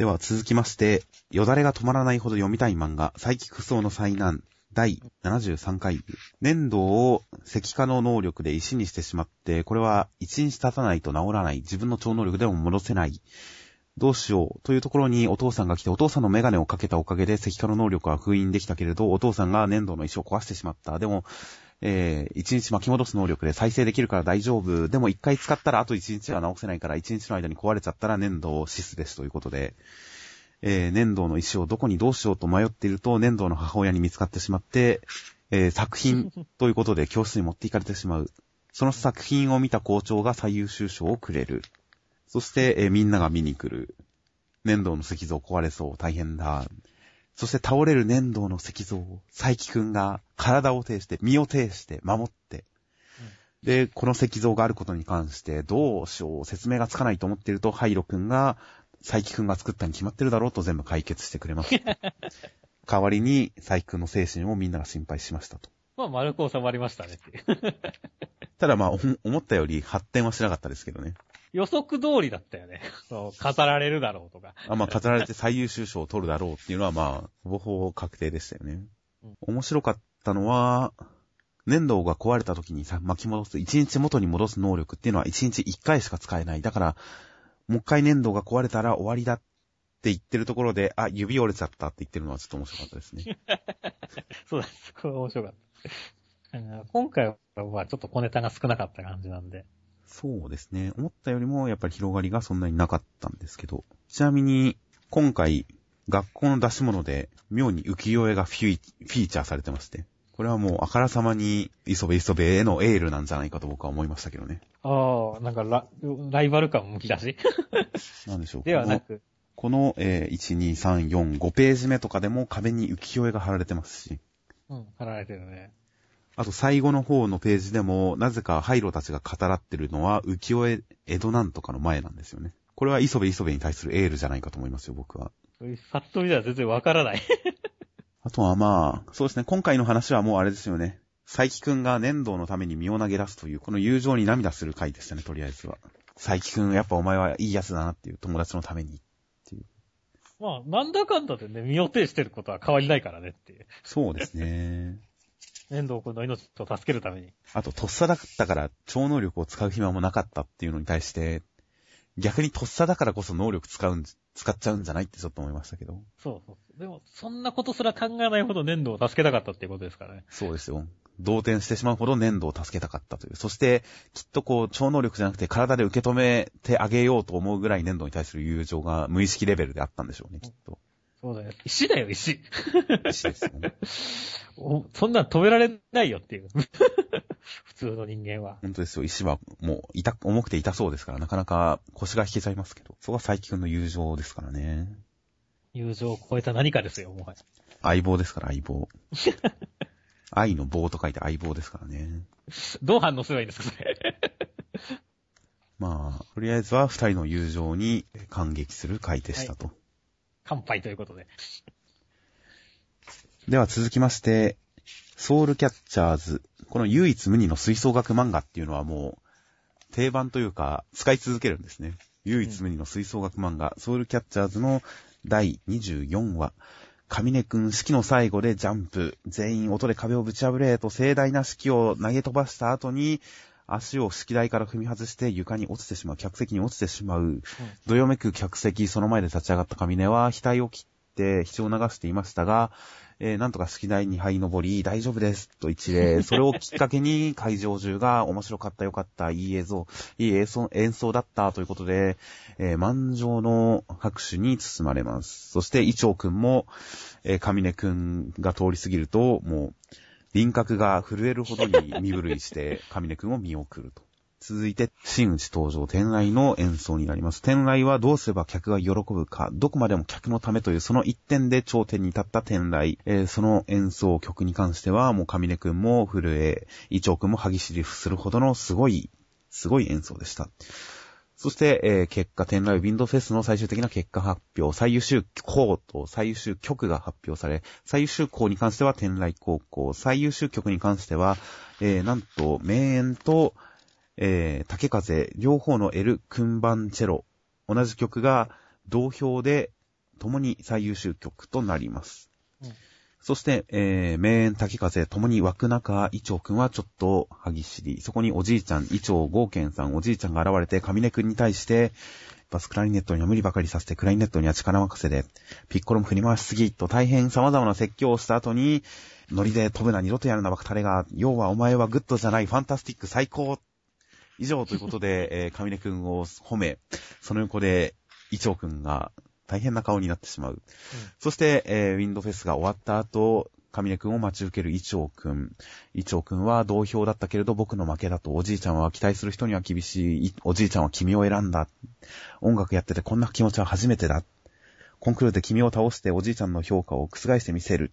では続きまして、よだれが止まらないほど読みたい漫画、サイキク層の災難、第73回。粘土を石化の能力で石にしてしまって、これは一日経たないと治らない、自分の超能力でも戻せない。どうしようというところにお父さんが来て、お父さんのメガネをかけたおかげで石化の能力は封印できたけれど、お父さんが粘土の石を壊してしまった。でも、えー、一日巻き戻す能力で再生できるから大丈夫。でも一回使ったらあと一日は直せないから、一日の間に壊れちゃったら粘土を死すですということで、えー、粘土の石をどこにどうしようと迷っていると、粘土の母親に見つかってしまって、えー、作品ということで教室に持っていかれてしまう。その作品を見た校長が最優秀賞をくれる。そして、えーみんなが見に来る。粘土の石像壊れそう、大変だ。そして倒れる粘土の石像を、佐伯くんが体を呈して、身を呈して、守って、で、この石像があることに関して、どうしよう、説明がつかないと思っていると、ハイロくんが、佐伯くんが作ったに決まってるだろうと全部解決してくれます。代わりに、佐伯くんの精神をみんなが心配しましたと。まあ、丸く収まりましたねって。ただまあ、お思ったより発展はしなかったですけどね。予測通りだったよね。そう、飾られるだろうとか。あまあ、飾られて最優秀賞を取るだろうっていうのはまあ、ほぼほぼ確定でしたよね。うん面白かったのは、粘土が壊れた時にさ、巻き戻す、一日元に戻す能力っていうのは一日一回しか使えない。だから、もう一回粘土が壊れたら終わりだって言ってるところで、あ、指折れちゃったって言ってるのはちょっと面白かったですね。そうです。これ面白かった。うん今回は、まあ、ちょっと小ネタが少なかった感じなんで。そうですね。思ったよりもやっぱり広がりがそんなになかったんですけど。ちなみに、今回、学校の出し物で妙に浮世絵がフィーチャーされてまして。これはもうあからさまに磯部磯部へのエールなんじゃないかと僕は思いましたけどね。ああ、なんかラ、ライバル感むき出しなんでしょう。ではなく、この、このえー1、2、3、4、5ページ目とかでも壁に浮世絵が貼られてますし。うん、貼られてるね。あと最後の方のページでも、なぜかハイロたちが語らってるのは浮世絵、江戸なんとかの前なんですよね。これは磯部磯部に対するエールじゃないかと思いますよ、僕は。さっと見たら全然わからない。あとはまあ、そうですね、今回の話はもうあれですよね。佐伯くんが粘土のために身を投げ出すという、この友情に涙する回でしたね、とりあえずは。佐伯くん、やっぱお前はいいやつだなっていう友達のために。まあ、なんだかんだでね、身を挺してることは変わりないからねっていう。そうですね。遠藤くんの命を助けるために。あと、とっさだったから超能力を使う暇もなかったっていうのに対して、逆にとっさだからこそ能力使うん、使っちゃうんじゃないってちょっと思いましたけど。そうそう。でも、そんなことすら考えないほど粘土を助けたかったっていうことですからね。そうですよ。同点してしまうほど粘土を助けたかったという。そして、きっとこう、超能力じゃなくて体で受け止めてあげようと思うぐらい粘土に対する友情が無意識レベルであったんでしょうね、きっと。そうだよ。石だよ、石。石ですよね。おそんなん止められないよっていう。普通の人間は。本当ですよ。石はもう、痛、重くて痛そうですから、なかなか腰が引けちゃいますけど。そこは佐伯くんの友情ですからね。友情を超えた何かですよ、もはや。相棒ですから、相棒。愛の棒と書いて相棒ですからね。どう反応すればいいんですか、それ。まあ、とりあえずは二人の友情に感激する回でしたと。乾杯ということで。では続きまして、ソウルキャッチャーズ。この唯一無二の吹奏楽漫画っていうのはもう、定番というか、使い続けるんですね。唯一無二の吹奏楽漫画、ソウルキャッチャーズの第24話。上根くん式の最後でジャンプ。全員音で壁をぶち破れと盛大な式を投げ飛ばした後に、足を式台から踏み外して床に落ちてしまう。客席に落ちてしまう。どよめく客席、その前で立ち上がった上根は、額を切って、血を流していましたが、えーなんとか式台に這い登り、大丈夫です、と一礼。それをきっかけに、会場中が面白かった、よかった、いい映像、いい演奏演奏だった、ということで、えー満場の拍手に包まれます。そして、イチョウくんも、えー、上根くんが通り過ぎると、もう、輪郭が震えるほどに身震いして、上根くんを見送ると。続いて、真打ち登場、天来の演奏になります。天来はどうすれば客が喜ぶか、どこまでも客のためというその一点で頂点に立った天来。えーその演奏曲に関しては、もう上根くんも震え、イチョウくんも歯ぎしりするほどのすごい、すごい演奏でした。そして、えー結果、天来ウィンドフェスの最終的な結果発表、最優秀校と最優秀曲が発表され、最優秀校に関しては天来高校、最優秀曲に関しては、えーなんと、名演と、えー竹風、両方の L 訓番チェロ、同じ曲が同票で共に最優秀曲となります。うんそして、えー、名演滝風、共に枠中、イチョウくんはちょっと歯ぎしり。そこにおじいちゃん、イチョウ、ゴーケンさん、おじいちゃんが現れて、上根くんに対して、バスクラリネットには無理ばかりさせて、クラリネットには力任せで、ピッコロも振り回しすぎ、と大変様々な説教をした後に、ノリで飛ぶな、二度とやるな、バカタレが、要はお前はグッドじゃない、ファンタスティック最高。以上ということで、えー、上根くんを褒め、その横で、イチョウくんが大変な顔になってしまう。そして、えーウィンドフェスが終わった後、上根くんを待ち受けるイチョウくん。イチョウくんは同票だったけれど僕の負けだと、おじいちゃんは期待する人には厳しい、いおじいちゃんは君を選んだ。音楽やっててこんな気持ちは初めてだ。コンクールで君を倒しておじいちゃんの評価を覆してみせる。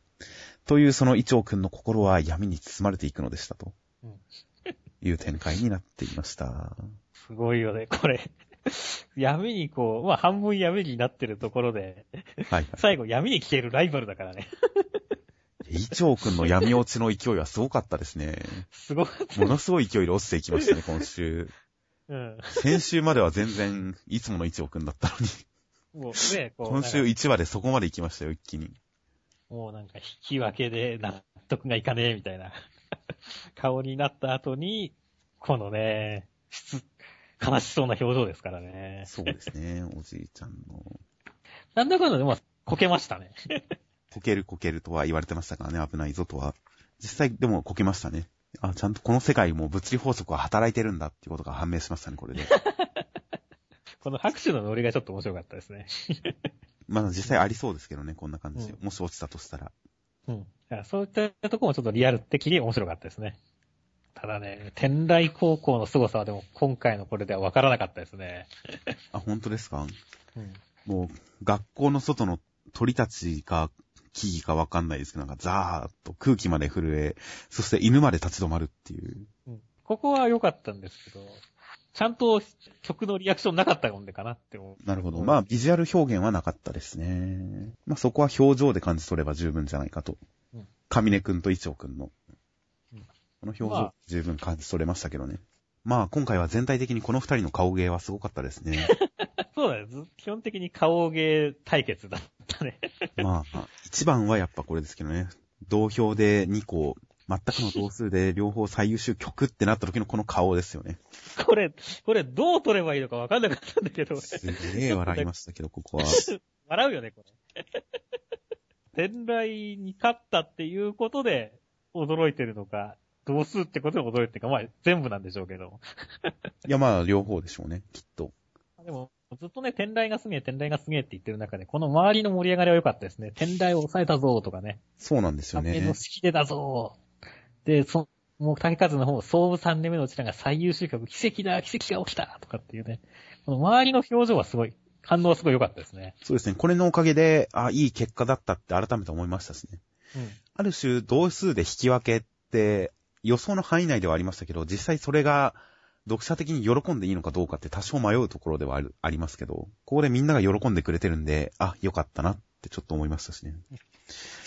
というそのイチョウくんの心は闇に包まれていくのでしたとうんいう展開になっていました。すごいよね、これ。闇にこう、まあ半分闇になってるところで、はい。最後闇に消えるライバルだからね。イチョウくんの闇落ちの勢いはすごかったですね。すごかった。ものすごい勢いで落ちていきましたね、今週。うん。先週までは全然、いつものイチョウくんだったのに。もうね、こう、今週なんか1話でそこまで行きましたよ、一気に。もうなんか引き分けで納得がいかねえみたいな顔になった後に、このね、質、悲しそうな表情ですからね。そうですね、おじいちゃんの。なんだかんだで、まあ、こけましたね。こけるこけるとは言われてましたからね、危ないぞとは。実際でもこけましたね。あ、ちゃんとこの世界も物理法則は働いてるんだっていうことが判明しましたね、これで。この拍手のノリがちょっと面白かったですね。まあ実際ありそうですけどね、こんな感じで。うもし落ちたとしたら。うん。そういったところもちょっとリアル的に面白かったですね。ただね、天来高校の凄さはでも今回のこれでは分からなかったですね。あ、本当ですか？うん。もう、学校の外の鳥たちか、木々かわかんないですけど、なんかザーッと空気まで震え、そして犬まで立ち止まるっていう。うんここは良かったんですけど、ちゃんと曲のリアクションなかったもんでかなって思う。なるほど。うんまあ、ビジュアル表現はなかったですね。まあ、そこは表情で感じ取れば十分じゃないかとうん。上根くんと一丁くんのうん。この表情まあ、十分感じ取れましたけどね。まあ、今回は全体的にこの二人の顔芸はすごかったですね。そうだね。ず基本的に顔芸対決だったね。まあ、一番はやっぱこれですけどね。同票で2個、全くの同数で両方最優秀曲ってなった時のこの顔ですよね。これ、これどう取ればいいのか分かんなかったんだけど、すげえ笑いましたけど、ここは。笑うよね、これ。天来に勝ったっていうことで驚いてるのか、同数ってことで驚いてるか、まあ全部なんでしょうけど。いや、まあ、両方でしょうね、きっと。でも、ずっとね、天来がすげえ、天来がすげえって言ってる中で、この周りの盛り上がりは良かったですね。天来を抑えたぞとかね。そうなんですよ雨のね。式でだぞで、そ、もう竹数の方、総部3年目のうちらが最優秀曲、奇跡だ、奇跡が起きたとかっていうね。この周りの表情はすごい、反応はすごい良かったですね。そうですね。これのおかげで、あ、いい結果だったって改めて思いましたしね。うん。ある種、同数で引き分けって、予想の範囲内ではありましたけど、実際それが、読者的に喜んでいいのかどうかって多少迷うところではある、ありますけど、ここでみんなが喜んでくれてるんで、あ、よかったなってちょっと思いましたしね。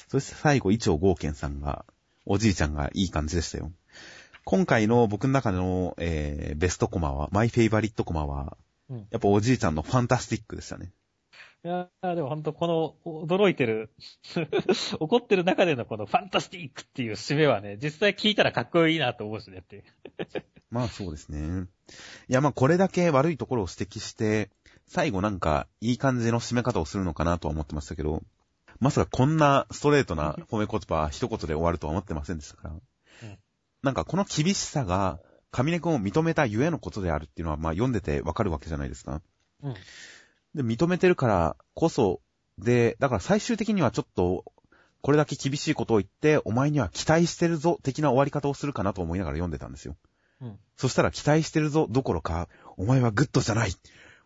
そして最後、一応ゴーケンさんが、おじいちゃんがいい感じでしたよ。今回の僕の中での、えー、ベストコマは、マイフェイバリットコマは、うん。やっぱおじいちゃんのファンタスティックでしたね。いやーでも本当この、驚いてる、怒ってる中でのこのファンタスティックっていう締めはね、実際聞いたらかっこいいなと思うしねっていう。まあそうですね。いやまあこれだけ悪いところを指摘して、最後なんかいい感じの締め方をするのかなとは思ってましたけど、まさかこんなストレートな褒め言葉一言で終わるとは思ってませんでしたから。うんなんかこの厳しさが、上根君を認めたゆえのことであるっていうのはまあ読んでてわかるわけじゃないですか。うん。で、認めてるからこそ、で、だから最終的にはちょっと、これだけ厳しいことを言って、お前には期待してるぞ、的な終わり方をするかなと思いながら読んでたんですよ。うん。そしたら期待してるぞどころか、お前はグッドじゃないフ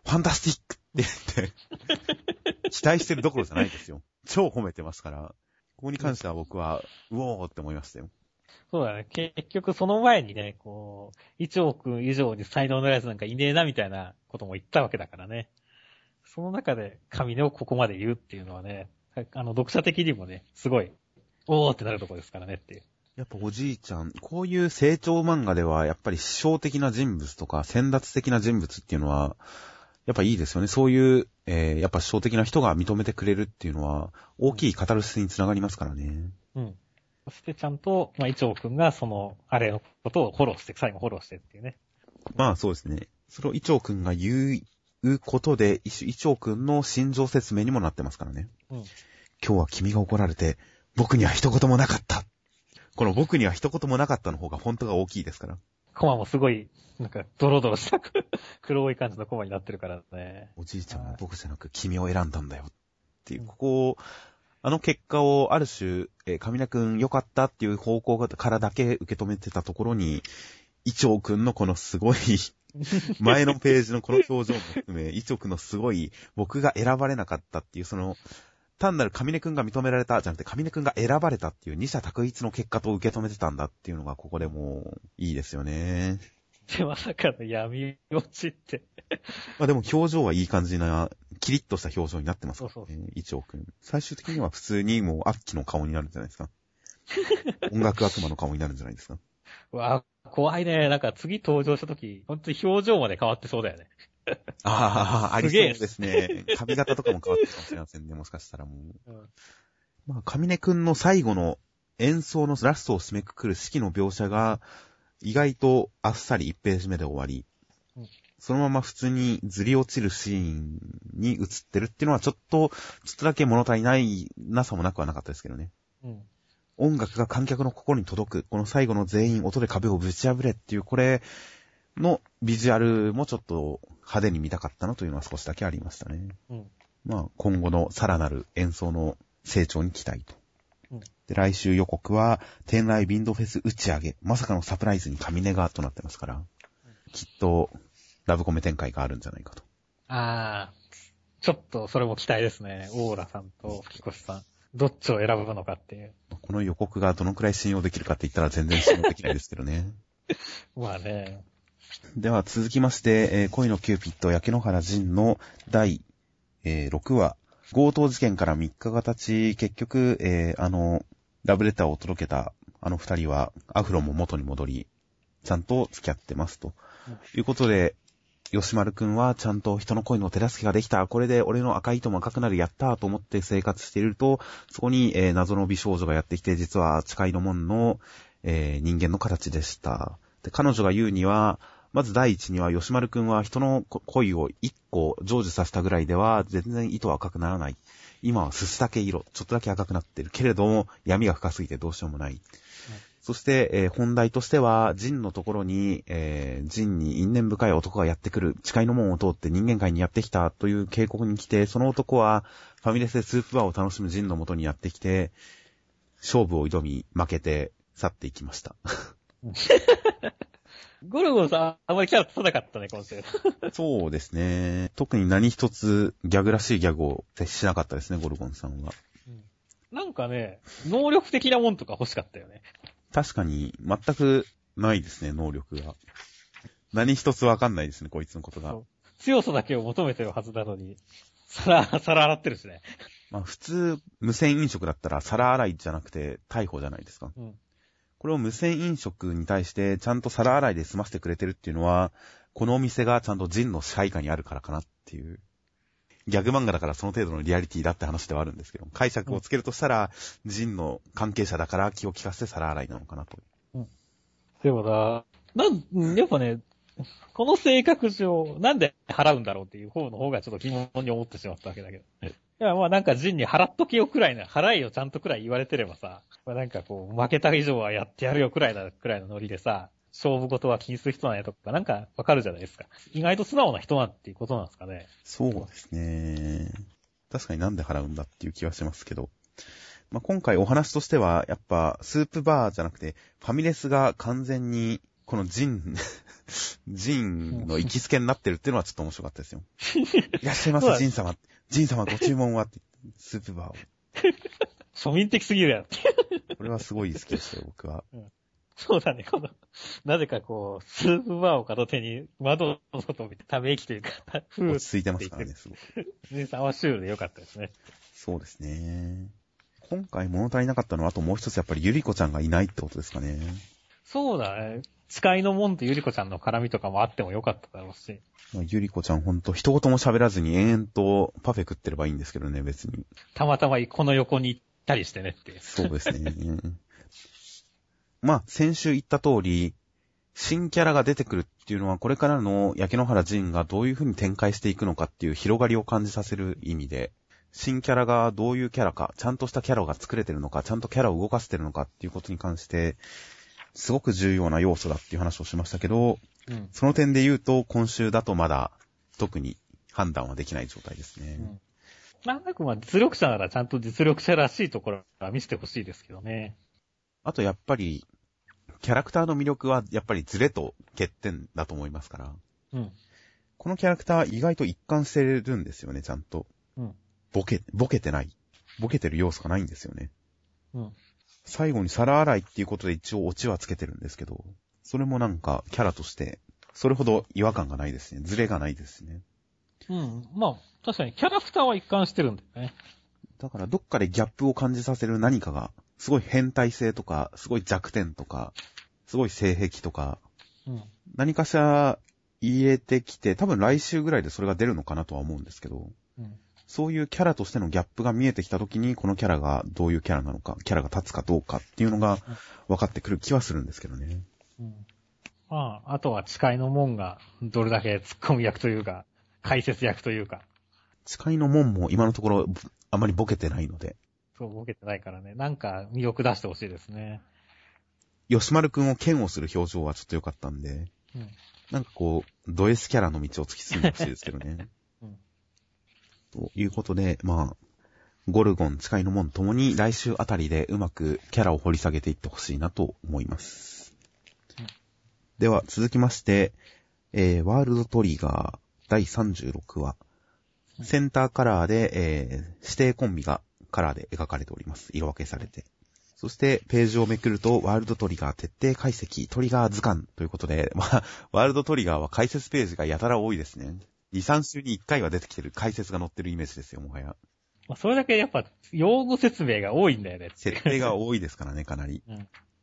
ァンタスティックって言って、期待してるどころじゃないですよ。超褒めてますから、ここに関しては僕は、うおーって思いましたよ。そうだね。結局その前にね、こう、イチョウ以上に才能のやつなんかいねえなみたいなことも言ったわけだからね。その中で神をここまで言うっていうのはね、あの、読者的にもね、すごい、おーってなるとこですからねっていう。やっぱおじいちゃん、こういう成長漫画では、やっぱり師匠的な人物とか、先達的な人物っていうのは、やっぱいいですよね。そういう、えー、やっぱ師匠的な人が認めてくれるっていうのは、大きいカタルシスにつながりますからね。うん。そしてちゃんと、まあ、イチョウくんがその、あれのことをフォローして、最後フォローしてっていうね。まあそうですね。それをイチョウくんが言うことで、イチョウくんの心情説明にもなってますからね。うん。今日は君が怒られて、僕には一言もなかった。この僕には一言もなかったの方がフォントが大きいですから。コマもすごい、なんか、ドロドロした黒い感じのコマになってるからね。おじいちゃんは僕じゃなく君を選んだんだよ。っていう、ここを、あの結果をある種、えー、神田くん良かったっていう方向からだけ受け止めてたところに、イチョウくんのこのすごい 前のページのこの表情も含め、イチョウくんのすごい僕が選ばれなかったっていう、その、単なる神根くんが認められたじゃなくて、神根くんが選ばれたっていう二者択一の結果と受け止めてたんだっていうのが、ここでもう、いいですよね。で、まさかの闇落ちって。まあでも表情はいい感じな、キリッとした表情になってますからね。そうそうイチョウくん。最終的には普通にもうアッキの顔になるんじゃないですか。音楽悪魔の顔になるんじゃないですか。うわ怖いね。なんか次登場した時、本当に表情まで変わってそうだよね。ああ、ありそうですね。髪型とかも変わってるかもしれませんね。もしかしたらもう。うん。まあ、神根くんの最後の演奏のラストを締めくくる式の描写が、意外とあっさり1ページ目で終わり、うんそのまま普通にずり落ちるシーンに映ってるっていうのはちょっと、ちょっとだけ物足りないなさもなくはなかったですけどね。うん。音楽が観客の心に届く、この最後の全員音で壁をぶち破れっていう、これのビジュアルもちょっと派手に見たかったなというのは少しだけありましたね。うん。まあ、今後のさらなる演奏の成長に期待と。うんで、来週予告は、天来ビンドフェス打ち上げ。まさかのサプライズに神根がとなってますから、きっと、ラブコメ展開があるんじゃないかと。ああ、ちょっとそれも期待ですね。オーラさんと吹越さん。どっちを選ぶのかっていう。この予告がどのくらい信用できるかって言ったら全然信用できないですけどね。まあね。では続きまして、えー恋のキューピッド焼け野原仁の第、えー6話。強盗事件から3日が経ち、結局、えーあの、ラブレターを届けたあの二人は、アフロも元に戻り、ちゃんと付き合ってますと。いうことで、吉丸くんはちゃんと人の恋の手助けができた。これで俺の赤い糸も赤くなる。やったと思って生活していると、そこに、えー謎の美少女がやってきて、実は誓いの門の、えー人間の形でした。で、彼女が言うには、まず第一には、吉丸くんは人の恋を一個成就させたぐらいでは、全然糸は赤くならない。今はすすだけ色、ちょっとだけ赤くなってる。けれども、闇が深すぎてどうしようもない。そして、えー本題としては、ジンのところに、えージンに因縁深い男がやってくる、誓いの門を通って人間界にやってきたという警告に来て、その男は、ファミレスでスープバーを楽しむジンの元にやってきて、勝負を挑み、負けて、去っていきました。ゴルゴンさん、あんまりキャラ立たなかったね、今週。そうですね。特に何一つギャグらしいギャグを接しなかったですね、ゴルゴンさんは。なんかね、能力的なもんとか欲しかったよね。確かに、全くないですね、能力が。何一つわかんないですね、こいつのことが強さだけを求めてるはずなのに、皿、皿洗ってるしね。まあ普通、無線飲食だったら皿洗いじゃなくて逮捕じゃないですか。うん。これを無線飲食に対してちゃんと皿洗いで済ませてくれてるっていうのは、このお店がちゃんとジンの支配下にあるからかなっていう。ギャグ漫画だからその程度のリアリティだって話ではあるんですけど、解釈をつけるとしたら、ジンの関係者だから気を利かせて皿洗いなのかなと。でもな、なん、やっぱね、この性格上、なんで払うんだろうっていう方の方がちょっと疑問に思ってしまったわけだけど。いや、まあなんかジンに払っとけよくらいな、払いよちゃんとくらい言われてればさ、まあなんかこう、負けた以上はやってやるよくらいな、くらいのノリでさ、勝負事は気にする人なんやとか、なんかわかるじゃないですか。意外と素直な人なんていうことなんですかね。そうですね。確かになんで払うんだっていう気はしますけど。まあ、今回お話としては、やっぱ、スープバーじゃなくて、ファミレスが完全に、このジン、ジンの行きつけになってるっていうのはちょっと面白かったですよ。いらっしゃいませ、ジン様。ジン様ご注文は？って、スープバーを。庶民的すぎるやん。これはすごい好きでしたよ、僕は。そうだね、この、なぜかこう、スープバーを片手に窓の外を見て、ため息というか、落ち着いてますからね、すごく。ね、サワーシュールでよかったですね。そうですね。今回物足りなかったのは、あともう一つやっぱりゆりこちゃんがいないってことですかね。そうだね。誓いの門とゆりこちゃんの絡みとかもあってもよかっただろうし。まあ、ゆりこちゃんほんと一言も喋らずに延々とパフェ食ってればいいんですけどね、別に。たまたまこの横に行ったりしてねって。そうですね。まあ、先週言った通り、新キャラが出てくるっていうのは、これからの焼け野原仁がどういう風に展開していくのかっていう広がりを感じさせる意味で、新キャラがどういうキャラか、ちゃんとしたキャラが作れてるのか、ちゃんとキャラを動かせてるのかっていうことに関して、すごく重要な要素だっていう話をしましたけど、うん、その点で言うと、今週だとまだ特に判断はできない状態ですね。うん、なんとなくまあ実力者ならちゃんと実力者らしいところは見せてほしいですけどね。あとやっぱり、キャラクターの魅力はやっぱりズレと欠点だと思いますから。うん。このキャラクター意外と一貫してるんですよね、ちゃんと。うん。ボケ、ボケてない。ボケてる要素がないんですよね。うん。最後に皿洗いっていうことで一応オチはつけてるんですけど、それもなんかキャラとして、それほど違和感がないですね。ズレがないですね。うん。まあ、確かにキャラクターは一貫してるんだよね。だからどっかでギャップを感じさせる何かが、すごい変態性とか、すごい弱点とか、すごい性癖とか、うん、何かしら入れてきて、多分来週ぐらいでそれが出るのかなとは思うんですけど、うん、そういうキャラとしてのギャップが見えてきた時に、このキャラがどういうキャラなのか、キャラが立つかどうかっていうのが分かってくる気はするんですけどね。うん、まあ、あとは誓いの門がどれだけ突っ込む役というか、解説役というか。誓いの門も今のところあまりボケてないので。そう、ボケてないからね。なんか魅力出してほしいですね。吉丸くんを剣をする表情はちょっと良かったんで、うん、なんかこう、ド S キャラの道を突き進んでほしいですけどね。うん、ということで、まあ、ゴルゴン、使いの門ともに来週あたりでうまくキャラを掘り下げていってほしいなと思います。うん、では、続きまして、えー、ワールドトリガー第36話。センターカラーで、えー、指定コンビがカラーで描かれております。色分けされて。そしてページをめくると、ワールドトリガー徹底解析、トリガー図鑑ということで、まあ、ワールドトリガーは解説ページがやたら多いですね。2、3週に1回は出てきてる解説が載ってるイメージですよ、もはや。まあ、それだけやっぱ、用語説明が多いんだよね。設定が多いですからね、かなり。う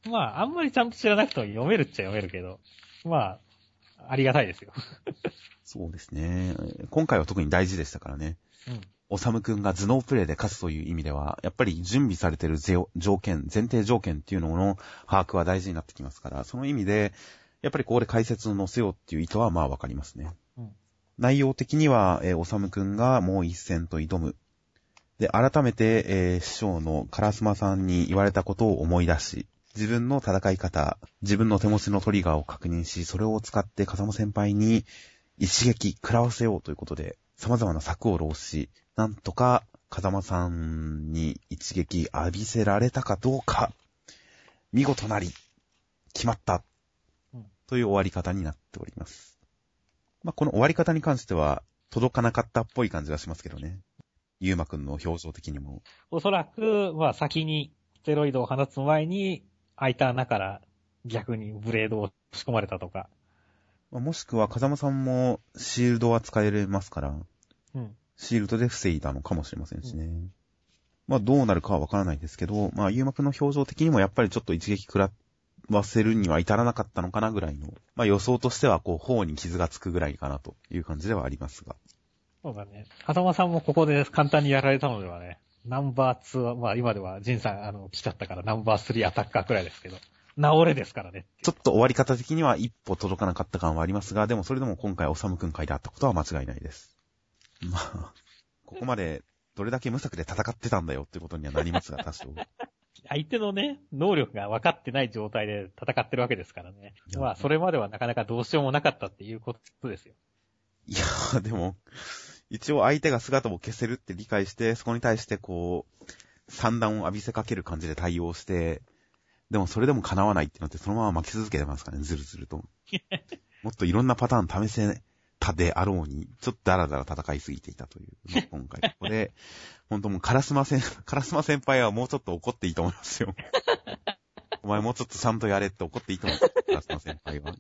ん。まあ、あんまりちゃんと知らなくても読めるっちゃ読めるけど、まあ、ありがたいですよ。そうですね。今回は特に大事でしたからね。うん。おさむくんが頭脳プレイで勝つという意味では、やっぱり準備されている条件、前提条件っていうのの把握は大事になってきますから、その意味で、やっぱりここで解説を載せようっていう意図はまあわかりますね。うん、内容的には、えー、おさむくんがもう一戦と挑む。で、改めて、えー、師匠のカラスマさんに言われたことを思い出し、自分の戦い方、自分の手持ちのトリガーを確認し、それを使って風間先輩に一撃食らわせようということで、様々な策を浪し、なんとか、風間さんに一撃浴びせられたかどうか、見事なり、決まった、という終わり方になっております。まあ、この終わり方に関しては、届かなかったっぽい感じがしますけどね。ゆうまくんの表情的にも。おそらく、まあ、先にステロイドを放つ前に、開いた穴から逆にブレードを仕込まれたとか。もしくは、風間さんもシールドは使えますから、うん。シールドで防いだのかもしれませんしね。うん、まあどうなるかはわからないですけど、まあゆうまくんの表情的にもやっぱりちょっと一撃食らわせるには至らなかったのかなぐらいの、まあ予想としてはこう頬に傷がつくぐらいかなという感じではありますが。そうだね。風間さんもここで簡単にやられたのではね、ナンバー2は、まあ今ではジンさんあの来ちゃったからナンバー3アタッカーくらいですけど。治れですからね。ちょっと終わり方的には一歩届かなかった感はありますが、でもそれでも今回おさむくん会であったことは間違いないです。まあ、ここまでどれだけ無策で戦ってたんだよってことにはなりますが、多少。相手のね、能力が分かってない状態で戦ってるわけですからね。まあ、それまではなかなかどうしようもなかったっていうことですよ。いやー、でも、一応相手が姿を消せるって理解して、そこに対してこう、散弾を浴びせかける感じで対応して、でもそれでも叶わないってなってそのまま巻き続けてますからね、ずるずると。もっといろんなパターン試せたであろうに、ちょっとダラダラ戦いすぎていたという、今回ここで、本当もうカラスマ先、カラスマ先輩はもうちょっと怒っていいと思いますよ。お前もうちょっとちゃんとやれって怒っていいと思う。カラスマ先輩は。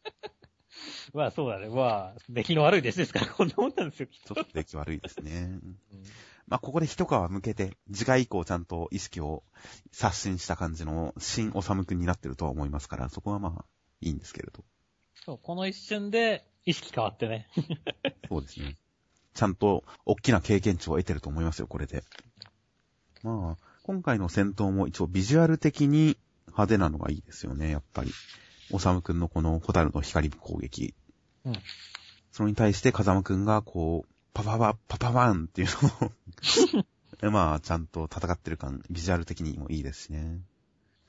まあそうだね。まあ、出来の悪い弟子ですから、こんなもんなんですよ、きっと。ちょっと出来悪いですね。うん、まあここで一皮向けて、次回以降ちゃんと意識を刷新した感じの新おさむくんになってるとは思いますから、そこはまあ、いいんですけれど。そう、この一瞬で意識変わってね。そうですね。ちゃんと大きな経験値を得てると思いますよ、これで。まあ、今回の戦闘も一応ビジュアル的に派手なのがいいですよね、やっぱり。おさむくんのこのホタルの光攻撃。うん。それに対して風間くんがこう、パパパ、パパパンっていうのを まあ、ちゃんと戦ってる感、ビジュアル的にもいいですしね。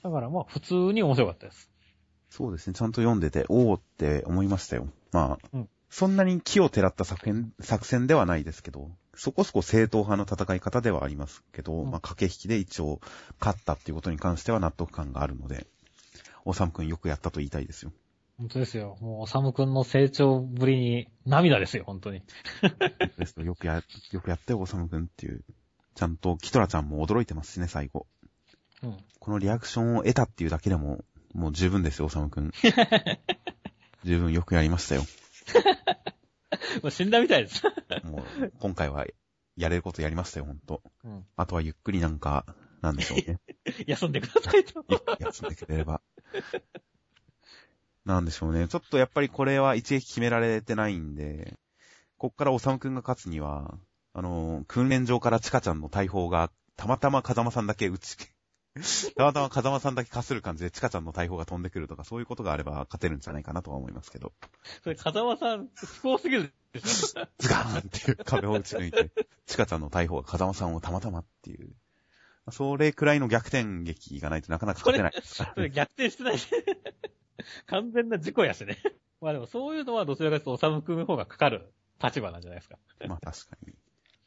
だからまあ普通に面白かったです。そうですね、ちゃんと読んでて、おーって思いましたよ。まあ、うんそんなに気をてらった作戦、作戦ではないですけど、そこそこ正統派の戦い方ではありますけど、うんまあ、駆け引きで一応勝ったっていうことに関しては納得感があるので、おさむくんよくやったと言いたいですよ。本当ですよ。もう、おさむくんの成長ぶりに涙ですよ、本当に。ですよくや、よくやったよ、おさむくんっていう。ちゃんとキトラちゃんも驚いてますしね、最後。うん。このリアクションを得たっていうだけでも、もう十分ですよ、おさむくん。十分よくやりましたよ。もう死んだみたいです。もう、今回は、やれることやりましたよ、ほんと。うん。あとはゆっくりなんか、なんでしょうね。休んでくださいと。休んでくれれば。なんでしょうね。ちょっとやっぱりこれは一撃決められてないんで、こっからおさむくんが勝つには、あの、訓練場からチカちゃんの大砲が、たまたま風間さんだけ打ち、たまたま風間さんだけかする感じでチカちゃんの大砲が飛んでくるとか、そういうことがあれば勝てるんじゃないかなとは思いますけど。それ、風間さん、不幸すぎるでしょ。ズガーンっていう壁を打ち抜いて、チカちゃんの大砲が風間さんをたまたまっていう。それくらいの逆転劇がないとなかなか勝てない それ逆転してないし。完全な事故やしね。まあでもそういうのはどちらかというと、おさむくんの方がかかる立場なんじゃないですか。まあ確かに。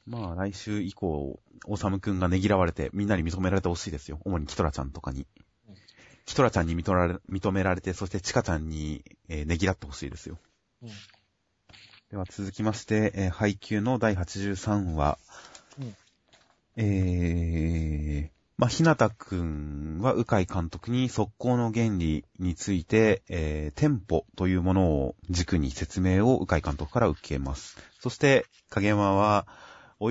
まあ来週以降、おさむくんがねぎらわれて、みんなに認められてほしいですよ。主にキトラちゃんとかにうん。キトラちゃんに認められ認められて、そしてチカちゃんに、えーねぎらってほしいですよ。うん。では続きまして、えー配給の第83話。うんえー、まあ、ひなたくんは、鵜飼監督に速攻の原理について、えー、テンポというものを軸に説明を鵜飼監督から受けます。そして、影山は、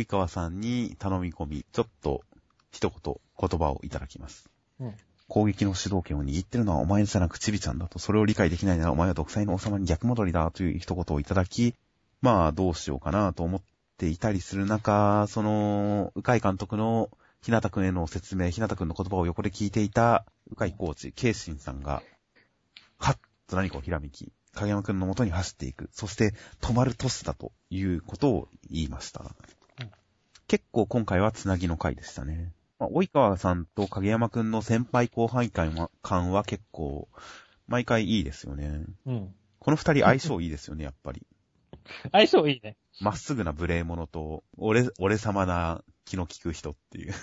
及川さんに頼み込み、ちょっと、一言、言葉をいただきます。うん。攻撃の主導権を握ってるのはお前じゃなくちびちゃんだと、それを理解できないならお前は独裁の王様に逆戻りだという一言をいただき、まあどうしようかなと思っていたりする中、その、鵜飼監督のひなたくんへの説明、ひなたくんの言葉を横で聞いていた鵜飼コーチ、ケイシンさんが、はっと何かをひらめき、影山くんの元に走っていく。そして、止まるトスだということを言いました。うん結構今回はつなぎの回でしたね。まあ、及川さんと影山くんの先輩後輩感は結構、毎回いいですよね。うん。この二人相性いいですよね、やっぱり。相性いいね。まっすぐな無礼者と、俺、俺様な気の利く人っていう。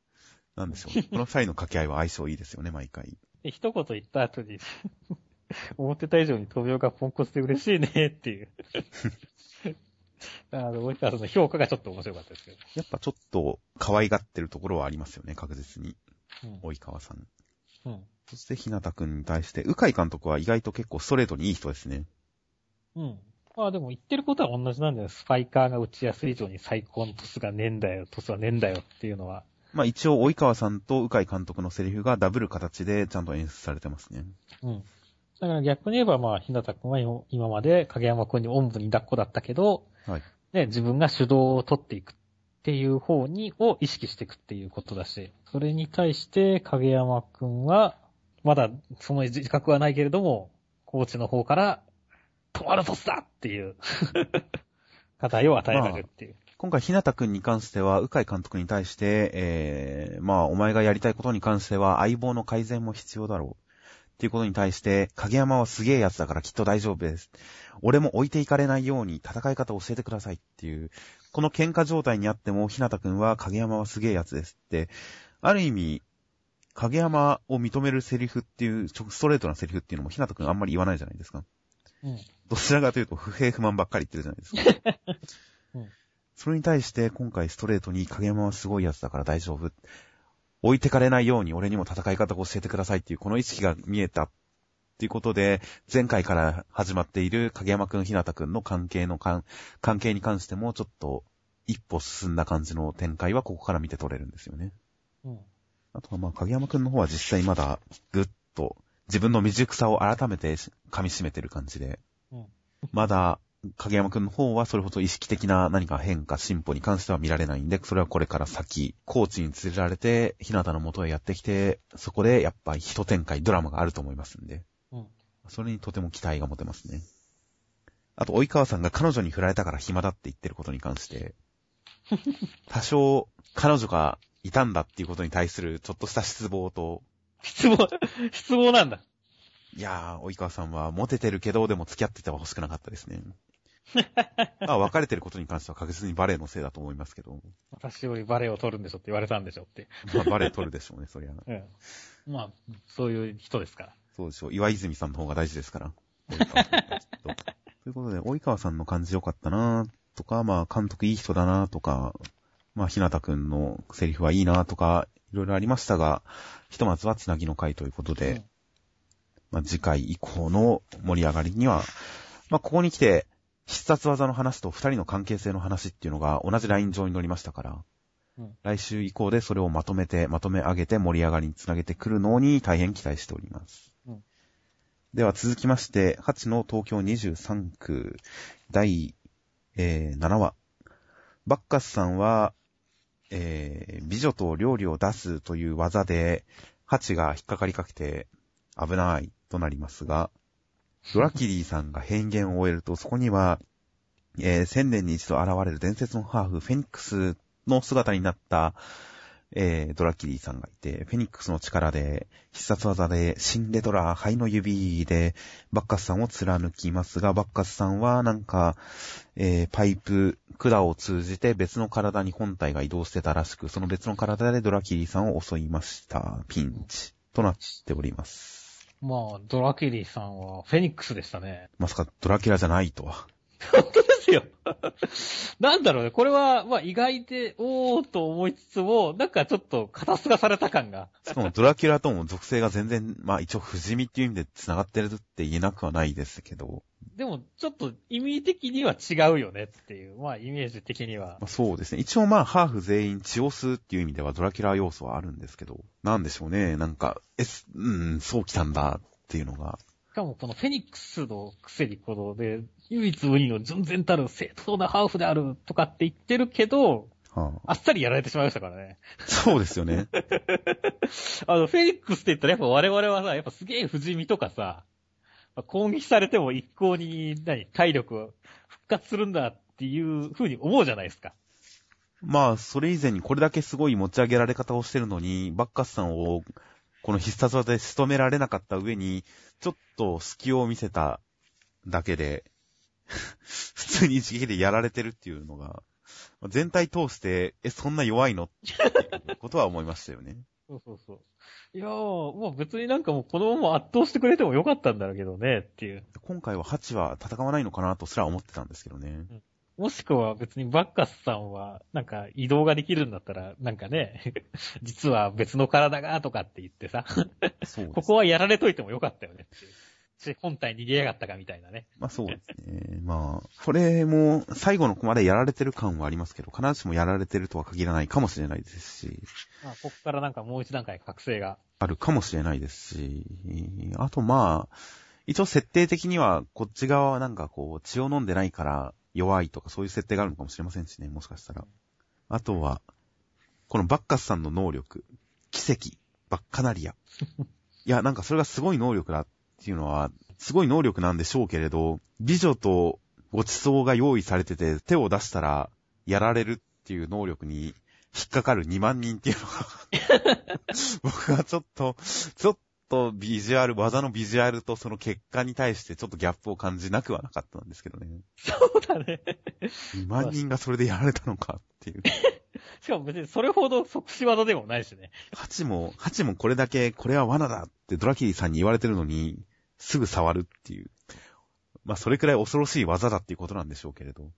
なんでしょうね。この二人の掛け合いは相性いいですよね、毎回。で、一言言った後に、思ってた以上に飛びがポンコツで嬉しいねっていう。あの、及川さんの評価がちょっと面白かったですけど。やっぱちょっと可愛がってるところはありますよね、確実に。うん。及川さん。うん。そして、ひなたくんに対して、鵜飼監督は意外と結構ストレートにいい人ですね。うん。まあでも言ってることは同じなんだよ。スパイカーが打ちやすい以上に最高のトスがねえんだよ、トスはねえんだよっていうのは。まあ一応、及川さんと鵜飼監督のセリフがダブる形でちゃんと演出されてますね。うん。だから逆に言えばまあ、ひなたくんは今今まで影山くんにおんぶに抱っこだったけど、はい。ね、自分が主導を取っていくっていう方に、を意識していくっていうことだし、それに対して影山くんは、まだその自覚はないけれども、コーチの方から、止まるトスだっていう、課題を与えられるっていう。今回、ひなたくんに関しては、鵜飼監督に対して、えー、まあ、お前がやりたいことに関しては、相棒の改善も必要だろう。っていうことに対して、影山はすげえやつだからきっと大丈夫です。俺も置いていかれないように戦い方を教えてくださいっていう、この喧嘩状態にあっても、ひなたくんは影山はすげえやつですって、ある意味、影山を認めるセリフっていう、ちょストレートなセリフっていうのもひなたくんあんまり言わないじゃないですか。うん。どちらかというと不平不満ばっかり言ってるじゃないですか。うんそれに対して今回ストレートに影山はすごいやつだから大丈夫。置いてかれないように俺にも戦い方を教えてくださいっていうこの意識が見えたっていうことで、前回から始まっている影山くん、ひなたくんの関係の関関係に関してもちょっと一歩進んだ感じの展開はここから見て取れるんですよね。うん。あとはまあ影山くんの方は実際まだぐっと自分の未熟さを改めて噛み締めてる感じで。うんまだ、影山くんの方はそれほど意識的な何か変化、進歩に関しては見られないんで、それはこれから先、コーチに連れられて、ひなたの元へやってきて、そこでやっぱり一展開、ドラマがあると思いますんで。うんそれにとても期待が持てますね。あと、及川さんが彼女に振られたから暇だって言ってることに関して、多少、彼女がいたんだっていうことに対するちょっとした失望と、失望、失望なんだ。いやー、及川さんはモテてるけど、でも付き合ってては欲しくなかったですね。まあ、別れてることに関しては確実にバレエのせいだと思いますけど、私よりバレエを取るんでしょって言われたんでしょって。まあ、バレエ取るでしょうね、そりゃ。うん。まあ、そういう人ですから。そうでしょう。岩泉さんの方が大事ですから。とということで、及川さんの感じ良かったなとか、まあ、監督いい人だなとか、まあ、ひなたくんのセリフはいいなとか、いろいろありましたが、ひとまずはつなぎの回ということで、うんまあ、次回以降の盛り上がりには、まあ、ここに来て、必殺技の話と二人の関係性の話っていうのが同じライン上に乗りましたから、うん来週以降でそれをまとめて、まとめ上げて盛り上がりにつなげてくるのに大変期待しております。では続きまして、8の東京23区第、えー7話。バッカスさんは、えー美女と料理を出すという技で、ハチが引っかかりかけて危ないとなりますが、ドラキリーさんが変幻を終えると、そこには、えー千年に一度現れる伝説のハーフ、フェニックスの姿になった、えードラキリーさんがいて、フェニックスの力で、必殺技で、シンデドラ、灰の指で、バッカスさんを貫きますが、バッカスさんはなんか、えーパイプ、管を通じて別の体に本体が移動してたらしく、その別の体でドラキリーさんを襲いました。ピンチ。となっております。まあ、ドラキリさんはフェニックスでしたね。まさかドラキュラじゃないとは。本当ですよ。なんだろうね。これは、まあ意外で、おーと思いつつも、なんかちょっと肩透かされた感が。しかもドラキュラとも属性が全然、まあ一応不死身っていう意味で繋がってるって言えなくはないですけど、でも、ちょっと意味的には違うよねっていう、まあイメージ的には。まあ、そうですね。一応まあハーフ全員血を吸うっていう意味ではドラキュラ要素はあるんですけど、なんでしょうね。なんか、え、すうん、そう来たんだっていうのが。しかもこのフェニックスのくせにこので、唯一無二の純然たる正当なハーフであるとかって言ってるけど、はあ、あっさりやられてしまいましたからね。そうですよね。あの、フェニックスって言ったらやっぱ我々はさ、やっぱすげえ不死身とかさ、まあ攻撃されても一向に、何、体力を復活するんだっていう風に思うじゃないですか。まあ、それ以前にこれだけすごい持ち上げられ方をしてるのに、バッカスさんを、この必殺技で仕留められなかった上に、ちょっと隙を見せただけで、普通に一撃でやられてるっていうのが、まあ全体通して、え、そんな弱いの？ってことは思いましたよね。そうそうそう。いやー、もう別になんかもうこのまま圧倒してくれてもよかったんだけどねっていう。今回はハチは戦わないのかなとすら思ってたんですけどね。もしくは別にバッカスさんは、なんか移動ができるんだったら、なんかね、実は別の体がとかって言ってさ。ここはやられといてもよかったよねっていう。し本体逃げやがったかみたいなね。まあそうですね。まあ、これも最後のコマでやられてる感はありますけど、必ずしもやられてるとは限らないかもしれないですし、まあ、ここからなんかもう一段階覚醒が。あるかもしれないですし、あとまあ、一応設定的にはこっち側はなんかこう血を飲んでないから弱いとかそういう設定があるのかもしれませんしね、もしかしたら。あとは、このバッカスさんの能力、奇跡、バッカナリア。いや、なんかそれがすごい能力だっていうのは、すごい能力なんでしょうけれど、美女とごちそうが用意されてて手を出したらやられるっていう能力に引っかかる2万人っていうのが、僕はちょっと、ちょっとビジュアル、技のビジュアルとその結果に対してちょっとギャップを感じなくはなかったんですけどね。そうだね。2万人がそれでやられたのかっていう。しかも別にそれほど即死技でもないしね。ハチも、ハチもこれだけ、これは罠だってドラキリさんに言われてるのに、すぐ触るっていう。まあ、それくらい恐ろしい技だっていうことなんでしょうけれど。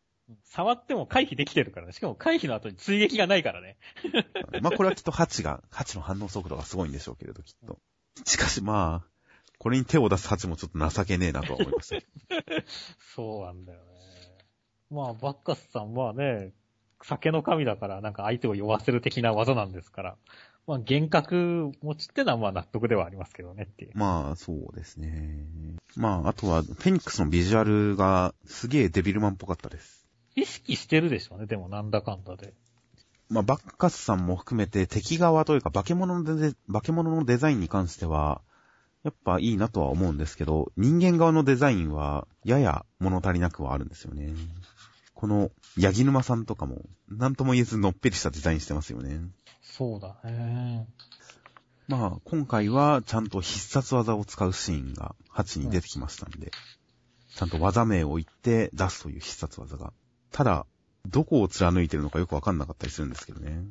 触っても回避できてるからね。しかも回避の後に追撃がないからね。まあ、これはきっとハチが、ハチの反応速度がすごいんでしょうけれど、きっと。しかしまあ、これに手を出すハチもちょっと情けねえなとは思いました。そうなんだよね。まあ、バッカスさんはね、酒の神だから、なんか相手を酔わせる的な技なんですから。まあ、幻覚持ちってのはまあ納得ではありますけどねっていう。まあ、そうですね。まあ、あとは、フェニックスのビジュアルがすげえデビルマンっぽかったです。意識してるでしょうね、でもなんだかんだで。まあ、バッカスさんも含めて敵側というか化け物のデ化け物のデザインに関しては、やっぱいいなとは思うんですけど、人間側のデザインはやや物足りなくはあるんですよね。この、ヤギ沼さんとかも、なんとも言えずのっぺりしたデザインしてますよね。そうだね。まあ、今回はちゃんと必殺技を使うシーンが8に出てきましたんで、ちゃんと技名を言って出すという必殺技が。ただ、どこを貫いてるのかよくわかんなかったりするんですけどね。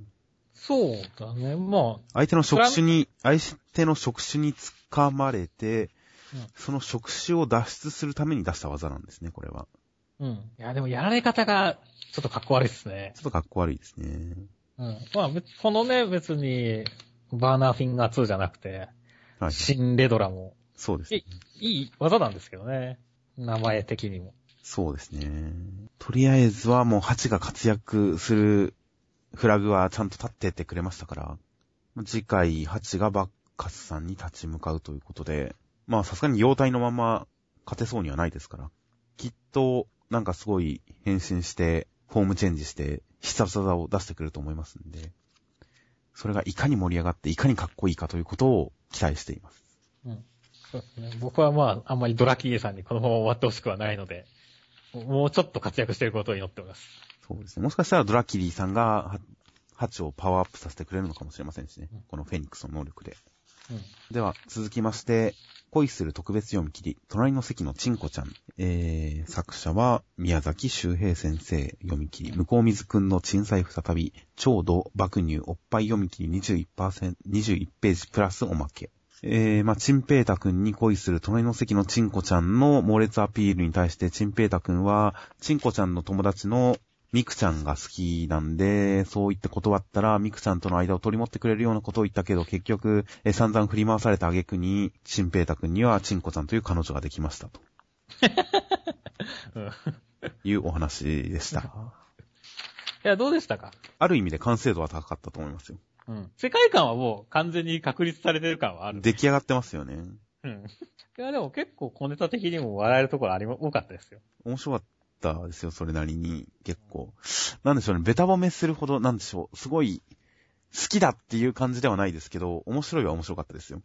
そうだね。まあ、相手の職種に、相手の職種に掴まれて、うんその職種を脱出するために出した技なんですね、これは。うん。いや、でもやられ方がちょっとかっこ悪いですねち。ょっとかっこ悪いですね。うん。まあ、別このね、別に、バーナーフィンガー2じゃなくて、はい。シンレドラも、そうですねい。いい技なんですけどね。名前的にも。そうですね。とりあえずはもう8が活躍するフラグはちゃんと立ってってくれましたから、次回8がバッカスさんに立ち向かうということで、まあさすがに妖体のまま勝てそうにはないですから、きっとなんかすごい変身して、フォームチェンジして必殺技を出してくれると思いますんで、それがいかに盛り上がっていかにかっこいいかということを期待しています。うん。そうですね。僕はまあ、あんまりドラキーエさんにこのまま終わってほしくはないので、もうちょっと活躍していることを祈っております。そうですね。もしかしたらドラキリーさんが、はハチをパワーアップさせてくれるのかもしれませんしねうん。このフェニックスの能力で。では、続きまして、恋する特別読み切り、隣の席のチンコちゃん。えー、作者は、宮崎周平先生読み切り、向こう水くんの鎮彩再び、超度爆乳おっぱい読み切り21%、21ページプラスおまけ。えー、まあ、チンペータくんに恋する隣の席のチンコちゃんの猛烈アピールに対して、チンペータくんは、チンコちゃんの友達のミクちゃんが好きなんで、そう言って断ったら、ミクちゃんとの間を取り持ってくれるようなことを言ったけど、結局、えー散々振り回された挙句に、チンペータ君にはチンコちゃんという彼女ができましたとうん。いうお話でした。いや、どうでしたか？ある意味で完成度は高かったと思いますよ。うん。世界観はもう完全に確立されてる感はある。出来上がってますよね。うん。いや、でも結構小ネタ的にも笑えるところありも、多かったですよ。面白かったですよ、それなりに。結構。なんでしょうね、ベタ褒めするほど、なんでしょう、すごい、好きだっていう感じではないですけど、面白いは面白かったですよ。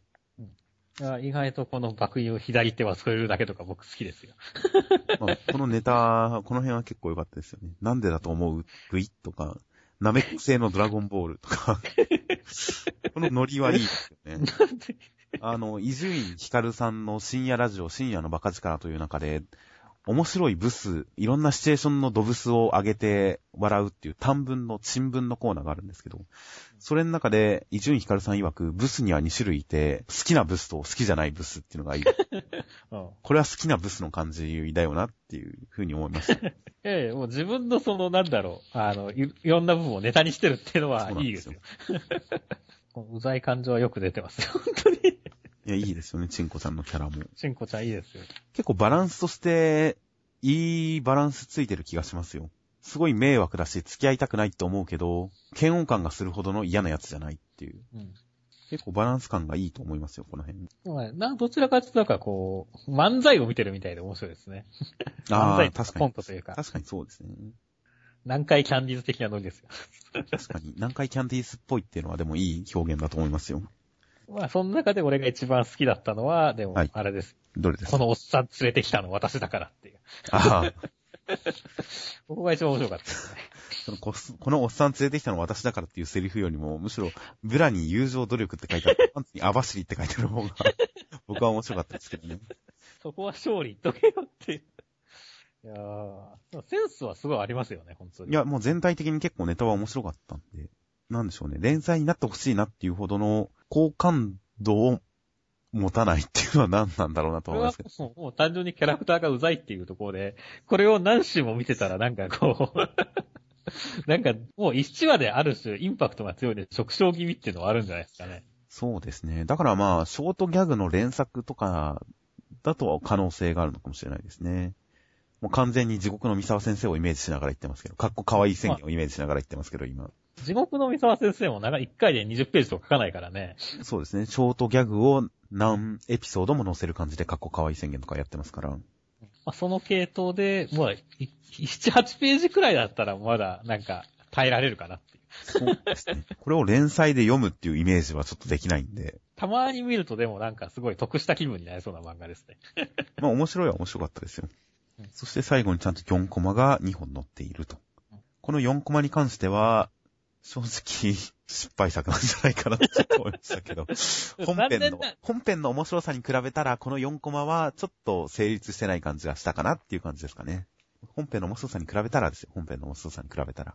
意外とこの爆油左手は添えるだけとか僕好きですよ。まあ、このネタ、この辺は結構良かったですよね。なんでだと思う？グイッとか、ナメック星のドラゴンボールとか、このノリはいいですよね。あの、伊集院光さんの深夜ラジオ、深夜のバカ力という中で、面白いブス、いろんなシチュエーションのドブスを上げて笑うっていう短文の、新聞のコーナーがあるんですけど、それの中で、伊集院光さん曰く、ブスには2種類いて、好きなブスと好きじゃないブスっていうのがいる。うん。これは好きなブスの感じだよなっていうふうに思いました。ええ、もう自分のその、なんだろう、あの、いいろんな部分をネタにしてるっていうのはいいですすよ。うざい感情はよく出てますよ、本当に。いや、いいですよね、チンコちゃんのキャラも。しんこちゃんいいですよ。結構バランスとして、いいバランスついてる気がしますよ。すごい迷惑だし、付き合いたくないって思うけど、嫌悪感がするほどの嫌なやつじゃないっていう。うん。結構バランス感がいいと思いますよ、この辺。でもねな、どちらかというとなんかこう、漫才を見てるみたいで面白いですね。漫ああ、才とか確かに。コントというか、確かにそうですね。南海キャンディーズ的なノリですよ。確かに。南海キャンディースっぽいっていうのはでもいい表現だと思いますよ。まあ、その中で俺が一番好きだったのは、でもはい、あれです。どれです？かこのおっさん連れてきたの私だからっていう。ああ、ここが一番面白かったですね。そのここのおっさん連れてきたのは私だからっていうセリフよりも、むしろ、ブラに友情努力って書いてある、パンツに網走って書いてある方が、僕は面白かったですけどね。そこは勝利言っとけよっていう。いやー、センスはすごいありますよね、本当に。いや、もう全体的に結構ネタは面白かったんで、なんでしょうね。連載になってほしいなっていうほどの好感度を持たないっていうのは何なんだろうなと思いますけど。もうもう単純にキャラクターがうざいっていうところで、これを何週も見てたらなんかこう、なんかもう一話である種インパクトが強いで、食傷気味っていうのはあるんじゃないですかね。そうですね。だからまあ、ショートギャグの連作とか、だとは可能性があるのかもしれないですね。もう完全に地獄の三沢先生をイメージしながら言ってますけど、かっこ可愛い宣言をイメージしながら言ってますけど、今。地獄の三沢先生も長1回で20ページとか書かないからね。そうですね。ショートギャグを何エピソードも載せる感じで過去可愛い宣言とかやってますから。まあ、その系統で、まあ、い7、8ページくらいだったらまだなんか耐えられるかなっていう。そうですね。これを連載で読むっていうイメージはちょっとできないんで。たまに見るとでもなんかすごい得した気分になりそうな漫画ですね。まあ面白いは面白かったですようん。そして最後にちゃんと4コマが2本載っているとうん。この4コマに関しては、正直、失敗作なんじゃないかなって思いましたけど、本編の本編の面白さに比べたら、この4コマはちょっと成立してない感じがしたかなっていう感じですかね。本編の面白さに比べたらですよ。本編の面白さに比べたら。